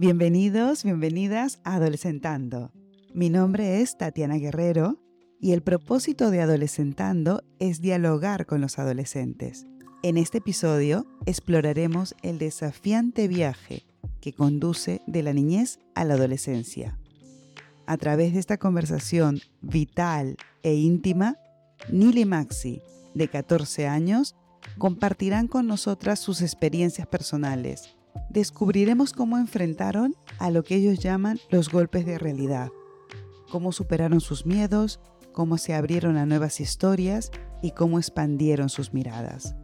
Bienvenidos, bienvenidas a Adolescentando. Mi nombre es Tatiana Guerrero y el propósito de Adolescentando es dialogar con los adolescentes. En este episodio exploraremos el desafiante viaje que conduce de la niñez a la adolescencia. A través de esta conversación vital e íntima, Nili y Maxi, de 14 años, compartirán con nosotras sus experiencias personales. Descubriremos cómo enfrentaron a lo que ellos llaman los golpes de realidad, cómo superaron sus miedos, cómo se abrieron a nuevas historias y cómo expandieron sus miradas.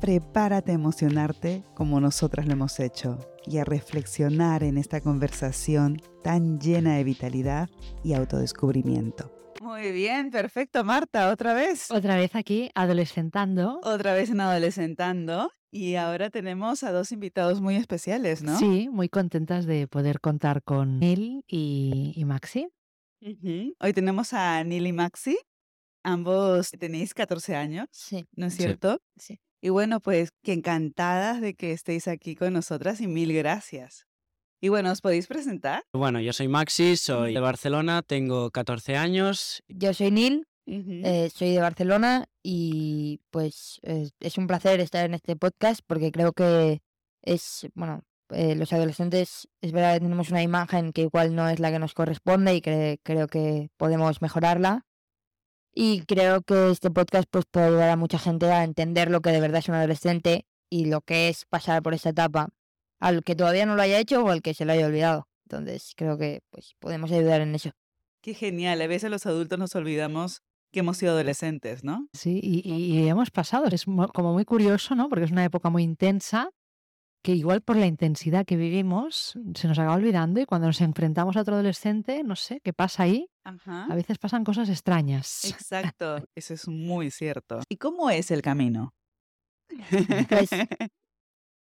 Prepárate a emocionarte como nosotras lo hemos hecho y a reflexionar en esta conversación tan llena de vitalidad y autodescubrimiento. Muy bien, perfecto, Marta, otra vez. Otra vez aquí, adolescentando. Otra vez en adolescentando. Y ahora tenemos a dos invitados muy especiales, ¿no? Sí, muy contentas de poder contar con Neil y, Maxi. Hoy tenemos a Neil y Maxi. Ambos tenéis 14 años, sí. ¿no es cierto? sí. Y bueno, pues que encantadas de que estéis aquí con nosotras y mil gracias. Y bueno, ¿os podéis presentar? Bueno, yo soy Maxi, soy de Barcelona, tengo 14 años. Yo soy Eh, soy de Barcelona y pues es un placer estar en este podcast porque creo que es, bueno, eh, los adolescentes es verdad que tenemos una imagen que igual no es la que nos corresponde y que creo que podemos mejorarla. Y creo que este podcast pues, puede ayudar a mucha gente a entender lo que de verdad es un adolescente y lo que es pasar por esa etapa, al que todavía no lo haya hecho o al que se lo haya olvidado. Entonces creo que pues, podemos ayudar en eso. Qué genial, a veces los adultos nos olvidamos que hemos sido adolescentes, ¿no? Sí, y, y hemos pasado, es como muy curioso, ¿no? Porque es una época muy intensa que igual por la intensidad que vivimos se nos acaba olvidando y cuando nos enfrentamos a otro adolescente, no sé, ¿qué pasa ahí? A veces pasan cosas extrañas. Exacto, eso es muy cierto. ¿Y cómo es el camino? Pues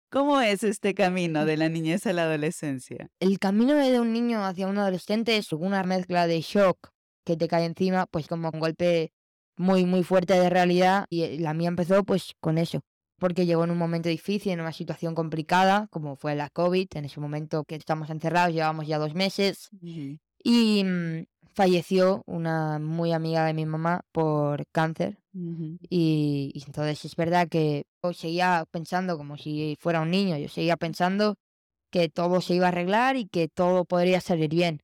¿Cómo es este camino de la niñez a la adolescencia? El camino de un niño hacia un adolescente es una mezcla de shock que te cae encima, pues como un golpe muy, muy fuerte de realidad y la mía empezó pues con eso porque llegó en un momento difícil, en una situación complicada, como fue la COVID, en ese momento que estamos encerrados, llevamos ya dos meses, y mm, falleció una muy amiga de mi mamá por cáncer. y, y, entonces es verdad que yo seguía pensando como si fuera un niño, yo seguía pensando que todo se iba a arreglar y que todo podría salir bien.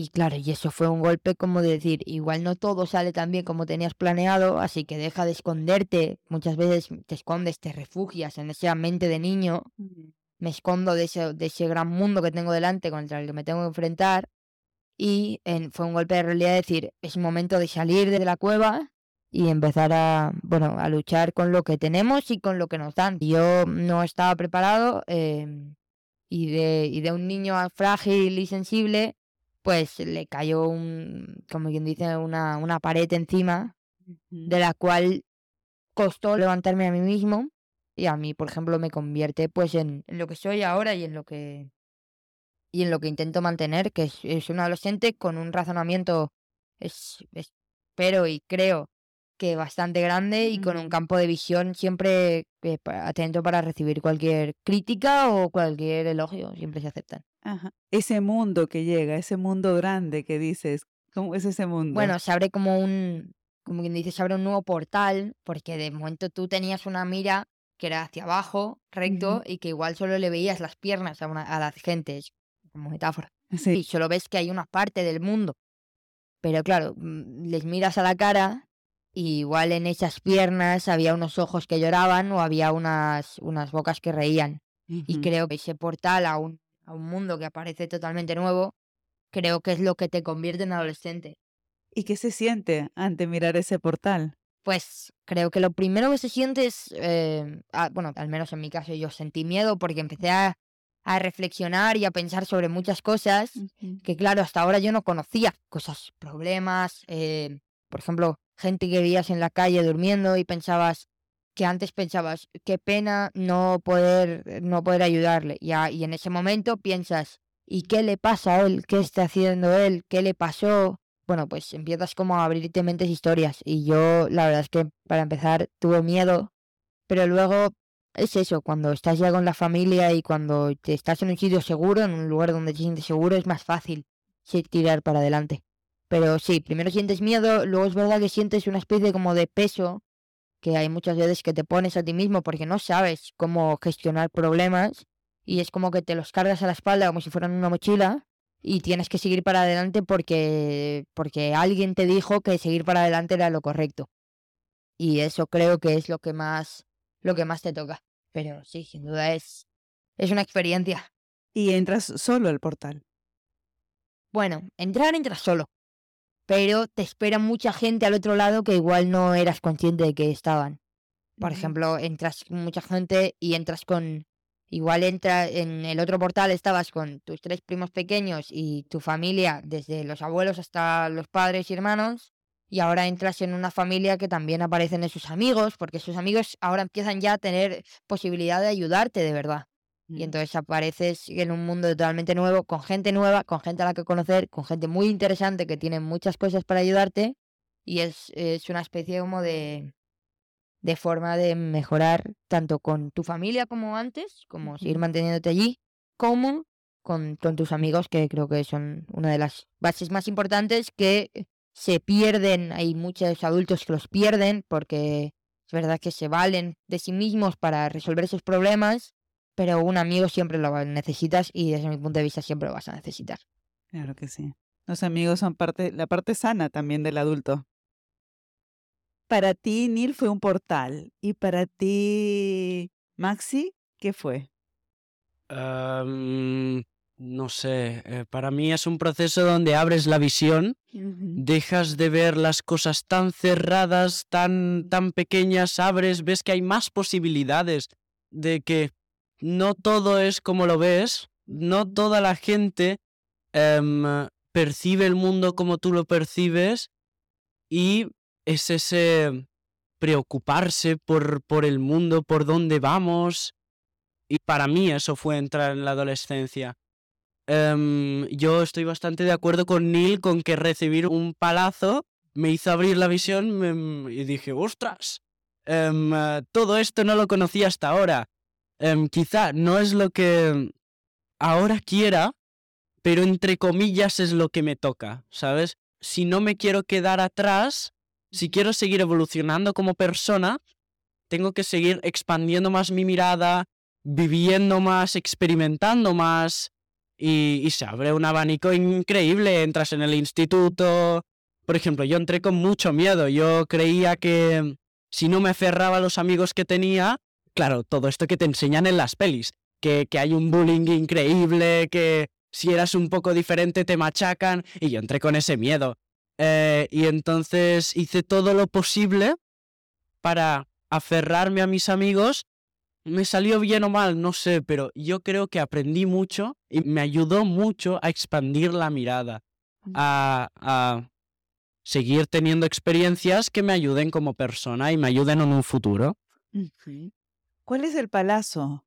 Y claro, y eso fue un golpe como de decir, igual no todo sale tan bien como tenías planeado, así que deja de esconderte. Muchas veces te escondes, te refugias en esa mente de niño. Me escondo de ese, de ese gran mundo que tengo delante contra el que me tengo que enfrentar. Y fue un golpe de realidad decir, es momento de salir de la cueva y empezar a, bueno, a luchar con lo que tenemos y con lo que nos dan. Yo no estaba preparado em, y, de, y de un niño frágil y sensible pues le cayó un, como quien dice, una, una pared encima, de la cual costó levantarme a mí mismo y a mí, por ejemplo, me convierte pues en, lo que soy ahora y en lo que y en lo que intento mantener, que es, un adolescente con un razonamiento, es, espero y creo que bastante grande y con un campo de visión siempre eh, atento para recibir cualquier crítica o cualquier elogio, siempre se aceptan. Ese mundo que llega, ese mundo grande que dices, ¿cómo es ese mundo? Bueno, se abre como un, como quien dice, se abre un nuevo portal, porque de momento tú tenías una mira que era hacia abajo, recto, y que igual solo le veías las piernas a, a la gente, como metáfora. Sí. Y solo ves que hay una parte del mundo. Pero claro, mm, les miras a la cara y igual en esas piernas había unos ojos que lloraban o había unas, unas bocas que reían. Y creo que ese portal a un a un mundo que aparece totalmente nuevo, creo que es lo que te convierte en adolescente. ¿Y qué se siente ante mirar ese portal? Pues creo que lo primero que se siente es, eh, ah, bueno, al menos en mi caso yo sentí miedo porque empecé a, reflexionar y a pensar sobre muchas cosas que claro, hasta ahora yo no conocía, cosas, problemas, eh, por ejemplo, gente que veías en la calle durmiendo y pensabas, que antes pensabas, qué pena no poder, no poder ayudarle. Y, y en ese momento piensas, ¿y qué le pasa a él? ¿Qué está haciendo él? ¿Qué le pasó? Bueno, pues empiezas como a abrirte mentes historias. Y yo, la verdad es que para empezar, tuve miedo, pero luego es eso, cuando estás ya con la familia y cuando te estás en un sitio seguro, en un lugar donde te sientes seguro, es más fácil tirar para adelante. Pero sí, primero sientes miedo, luego es verdad que sientes una especie como de peso que hay muchas veces que te pones a ti mismo porque no sabes cómo gestionar problemas y es como que te los cargas a la espalda como si fueran una mochila y tienes que seguir para adelante porque porque alguien te dijo que seguir para adelante era lo correcto. Y eso creo que es lo que más lo que más te toca. Pero sí, sin duda es es una experiencia. Y entras solo al portal. Bueno, entrar entras solo, pero te espera mucha gente al otro lado que igual no eras consciente de que estaban. Por ejemplo, entras con mucha gente y entras con... Igual entra en el otro portal estabas con tus tres primos pequeños y tu familia, desde los abuelos hasta los padres y hermanos, y ahora entras en una familia que también aparecen en sus amigos, porque sus amigos ahora empiezan ya a tener posibilidad de ayudarte de verdad. Y Mm. entonces apareces en un mundo totalmente nuevo, con gente nueva, con gente a la que conocer, con gente muy interesante que tiene muchas cosas para ayudarte. Y es, es una especie como de, de forma de mejorar tanto con tu familia como antes, como seguir manteniéndote allí, como con, con tus amigos, que creo que son una de las bases más importantes que se pierden. Hay muchos adultos que los pierden porque es verdad que se valen de sí mismos para resolver esos problemas pero un amigo siempre lo necesitas y desde mi punto de vista siempre lo vas a necesitar. Claro que sí. Los amigos son parte, la parte sana también del adulto. Para ti, Neil fue un portal. Y para ti, Maxi, ¿qué fue? No sé, eh, para mí es un proceso donde abres la visión, dejas de ver las cosas tan cerradas, tan, tan pequeñas, abres, ves que hay más posibilidades de que no todo es como lo ves, no toda la gente em, percibe el mundo como tú lo percibes y es ese preocuparse por, por el mundo, por dónde vamos. Y para mí eso fue entrar en la adolescencia. Em, yo estoy bastante de acuerdo con Neil con que recibir un palazo me hizo abrir la visión me- y dije, ostras, eh, todo esto no lo conocía hasta ahora. Em, quizá no es lo que ahora quiera, pero entre comillas es lo que me toca, ¿sabes? Si no me quiero quedar atrás, si quiero seguir evolucionando como persona, tengo que seguir expandiendo más mi mirada, viviendo más, experimentando más, y, y se abre un abanico increíble. Entras en el instituto. Por ejemplo, yo entré con mucho miedo. Yo creía que si no me aferraba a los amigos que tenía, claro, todo esto que te enseñan en las pelis, que, que hay un bullying increíble, que si eras un poco diferente te machacan, y yo entré con ese miedo. Eh, y entonces hice todo lo posible para aferrarme a mis amigos. Me salió bien o mal, no sé, pero yo creo que aprendí mucho y me ayudó mucho a expandir la mirada, a, a seguir teniendo experiencias que me ayuden como persona y me ayuden en un futuro. ¿Cuál es el palazo?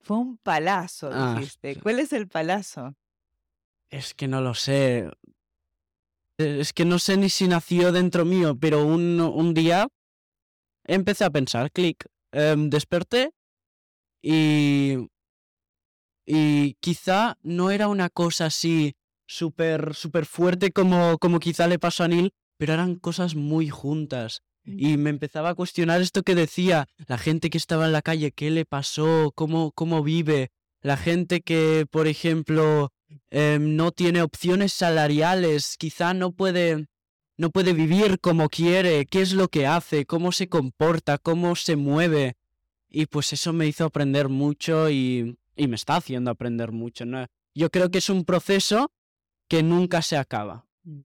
Fue un palazo, Ah, dijiste. ¿Cuál es el palazo? Es que no lo sé. Eh, Es que no sé ni si nació dentro mío, pero un, un día empecé a pensar, clic, em, desperté y, y quizá no era una cosa así súper súper fuerte como, como quizá le pasó a Neil, pero eran cosas muy juntas. Y me empezaba a cuestionar esto que decía, la gente que estaba en la calle, ¿qué le pasó? ¿Cómo, cómo vive? La gente que, por ejemplo, em, no tiene opciones salariales, quizá no puede, no puede vivir como quiere, qué es lo que hace, cómo se comporta, cómo se mueve. Y pues eso me hizo aprender mucho y, y me está haciendo aprender mucho. ¿no? Yo creo que es un proceso que nunca se acaba. Mm.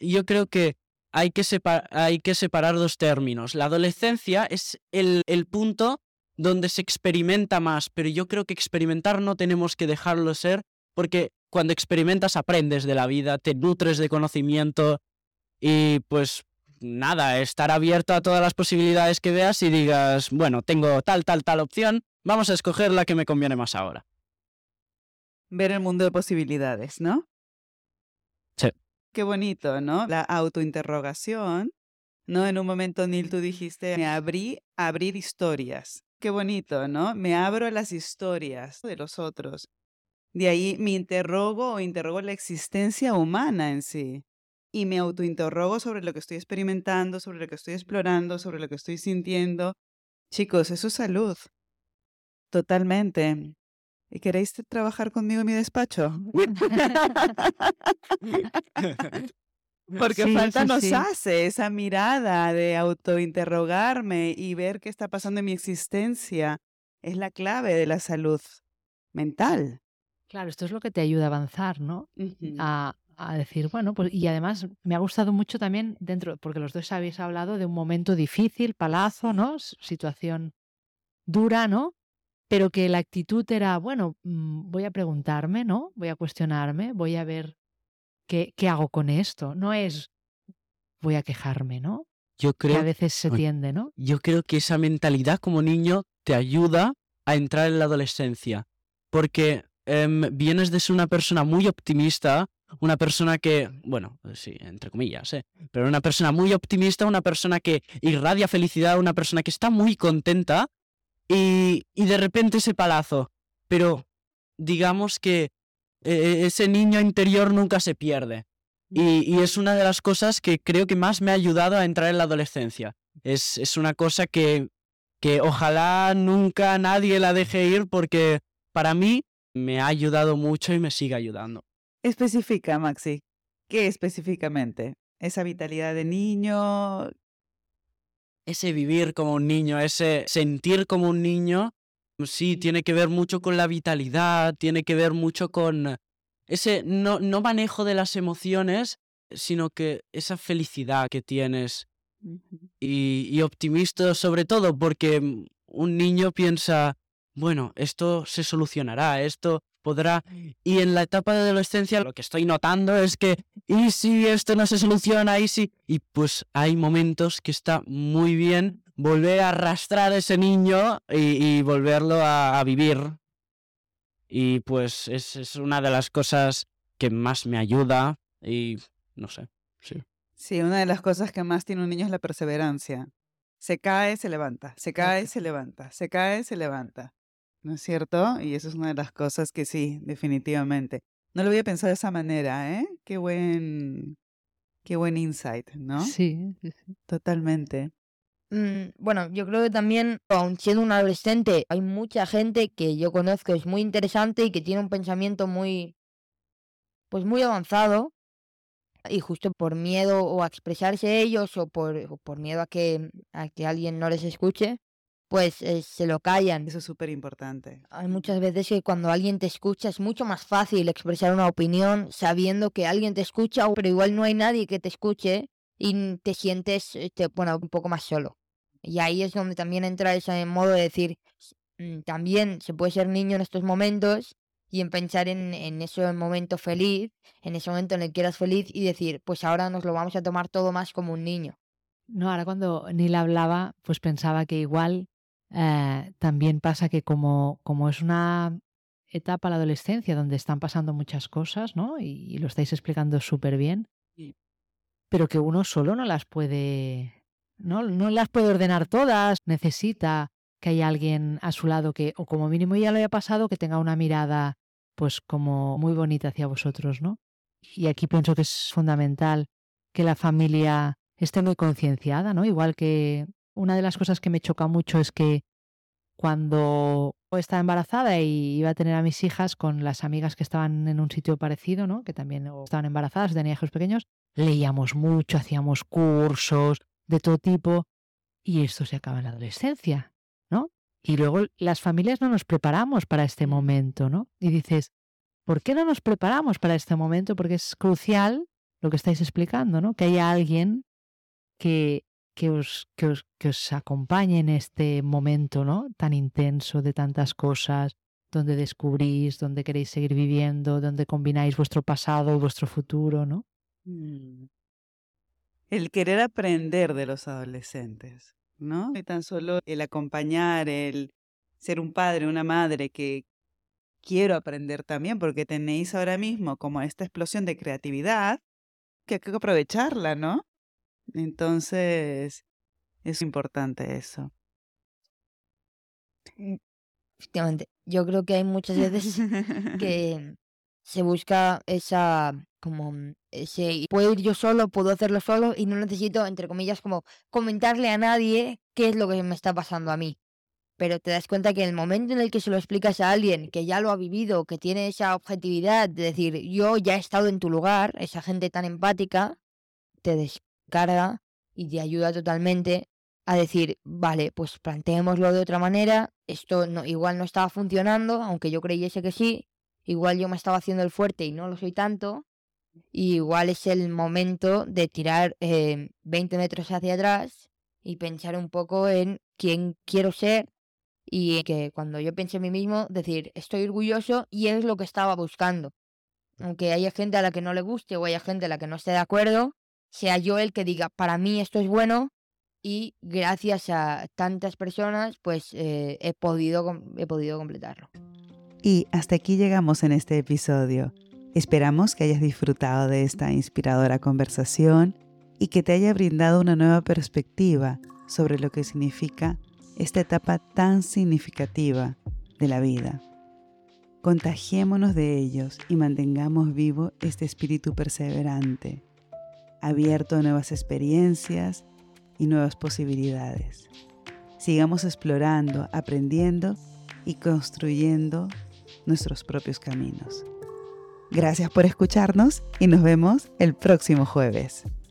Y Yo creo que hay que, separ- hay que separar dos términos. La adolescencia es el, el punto donde se experimenta más, pero yo creo que experimentar no tenemos que dejarlo ser, porque cuando experimentas aprendes de la vida, te nutres de conocimiento y pues nada, estar abierto a todas las posibilidades que veas y digas, bueno, tengo tal, tal, tal opción, vamos a escoger la que me conviene más ahora. Ver el mundo de posibilidades, ¿no? Sí. Qué bonito, ¿no? La autointerrogación, ¿no? En un momento, Neil, tú dijiste, me abrí a abrir historias. qué bonito, ¿no? Me abro a las historias de los otros. De ahí me interrogo o interrogo la existencia humana en sí. Y me autointerrogo sobre lo que estoy experimentando, sobre lo que estoy explorando, sobre lo que estoy sintiendo. Chicos, eso es salud. Totalmente. ¿Y queréis trabajar conmigo en mi despacho? Porque Sí, falta nos sí. hace esa mirada de autointerrogarme y ver qué está pasando en mi existencia. Es la clave de la salud mental. Claro, esto es lo que te ayuda a avanzar, ¿no? A, a decir, bueno, pues y además me ha gustado mucho también dentro, porque los dos habéis hablado de un momento difícil, palazo, ¿no? Situación dura, ¿no? Pero que la actitud era, bueno, mm, voy a preguntarme, ¿no? Voy a cuestionarme, voy a ver qué, qué hago con esto. No es voy a quejarme, ¿no? Yo Que a creo, veces se tiende, ¿no? yo creo que esa mentalidad como niño te ayuda a entrar en la adolescencia. Porque em, vienes de ser una persona muy optimista, una persona que, bueno, sí, entre comillas, ¿eh? pero una persona muy optimista, una persona que irradia felicidad, una persona que está muy contenta y, y de repente ese palazo. Pero digamos que eh, ese niño interior nunca se pierde. Y, y es una de las cosas que creo que más me ha ayudado a entrar en la adolescencia. Es, es una cosa que, que ojalá nunca nadie la deje ir porque para mí me ha ayudado mucho y me sigue ayudando. Especifica, Maxi. ¿Qué específicamente? Esa vitalidad de niño. Ese vivir como un niño, ese sentir como un niño, sí, tiene que ver mucho con la vitalidad, tiene que ver mucho con ese no, no manejo de las emociones, sino que esa felicidad que tienes. Y, y optimista sobre todo porque un niño piensa, bueno, esto se solucionará, esto podrá... Y en la etapa de adolescencia lo que estoy notando es que, ¿y si esto no se soluciona? ¿Y si...? Y pues hay momentos que está muy bien volver a arrastrar a ese niño y, y volverlo a, a vivir. Y pues es, es una de las cosas que más me ayuda y no sé, sí. Sí, una de las cosas que más tiene un niño es la perseverancia. Se cae, se levanta, se cae, se levanta, se cae, se levanta. ¿No es cierto? Y eso es una de las cosas que sí, definitivamente. No lo había pensado de esa manera, ¿eh? Qué buen, qué buen insight, ¿no? Sí, sí, sí. Totalmente. Mm, bueno, yo creo que también, aun siendo un adolescente, hay mucha gente que yo conozco, es muy interesante y que tiene un pensamiento muy, pues muy avanzado. Y justo por miedo o a expresarse ellos o por, o por miedo a que, a que alguien no les escuche, pues eh, se lo callan. Eso es súper importante. Hay muchas veces que cuando alguien te escucha es mucho más fácil expresar una opinión sabiendo que alguien te escucha, pero igual no hay nadie que te escuche y te sientes, este, bueno, un poco más solo. Y ahí es donde también entra ese modo de decir, mm, también se puede ser niño en estos momentos y en pensar en, en ese momento feliz, en ese momento en el que eras feliz y decir, pues ahora nos lo vamos a tomar todo más como un niño. No, ahora cuando Neil hablaba, pues pensaba que igual eh, también pasa que como, como es una etapa la adolescencia donde están pasando muchas cosas, ¿no? Y, y lo estáis explicando súper bien, Sí. pero que uno solo no las puede, ¿no? No las puede ordenar todas, necesita que haya alguien a su lado que, o como mínimo ya lo haya pasado, que tenga una mirada pues como muy bonita hacia vosotros, ¿no? Y aquí pienso que es fundamental que la familia esté muy concienciada, ¿no? Igual que una de las cosas que me choca mucho es que cuando estaba embarazada y iba a tener a mis hijas con las amigas que estaban en un sitio parecido, ¿no? Que también estaban embarazadas, tenían hijos pequeños, leíamos mucho, hacíamos cursos de todo tipo y esto se acaba en la adolescencia, ¿no? Y luego las familias no nos preparamos para este momento, ¿no? Y dices, ¿por qué no nos preparamos para este momento? Porque es crucial lo que estáis explicando, ¿no? Que haya alguien que, que, os, que, os, que os acompañe en este momento, ¿no? Tan intenso de tantas cosas, donde descubrís, donde queréis seguir viviendo, donde combináis vuestro pasado vuestro futuro, ¿no? Mm. El querer aprender de los adolescentes, ¿no? Y tan solo el acompañar, el ser un padre, una madre que quiero aprender también, porque tenéis ahora mismo como esta explosión de creatividad que hay que aprovecharla, ¿no? Entonces, es importante eso. Mm, Efectivamente, yo creo que hay muchas veces que se busca esa como mm, ese puedo ir yo solo, puedo hacerlo solo y no necesito, entre comillas, como comentarle a nadie qué es lo que me está pasando a mí. Pero te das cuenta que en el momento en el que se lo explicas a alguien que ya lo ha vivido, que tiene esa objetividad de decir, yo ya he estado en tu lugar, esa gente tan empática, te descarga y te ayuda totalmente a decir, vale, pues planteémoslo de otra manera, esto no, igual no estaba funcionando, aunque yo creyese que sí, igual yo me estaba haciendo el fuerte y no lo soy tanto, y igual es el momento de tirar eh, 20 metros hacia atrás y pensar un poco en quién quiero ser y que cuando yo piense en mí mismo, decir, estoy orgulloso y es lo que estaba buscando. Aunque haya gente a la que no le guste o haya gente a la que no esté de acuerdo, sea yo el que diga, para mí esto es bueno y gracias a tantas personas, pues eh, he, podido, he podido completarlo. Y hasta aquí llegamos en este episodio. Esperamos que hayas disfrutado de esta inspiradora conversación y que te haya brindado una nueva perspectiva sobre lo que significa esta etapa tan significativa de la vida. Contagiémonos de ellos y mantengamos vivo este espíritu perseverante, abierto a nuevas experiencias y nuevas posibilidades. Sigamos explorando, aprendiendo y construyendo nuestros propios caminos. Gracias por escucharnos y nos vemos el próximo jueves.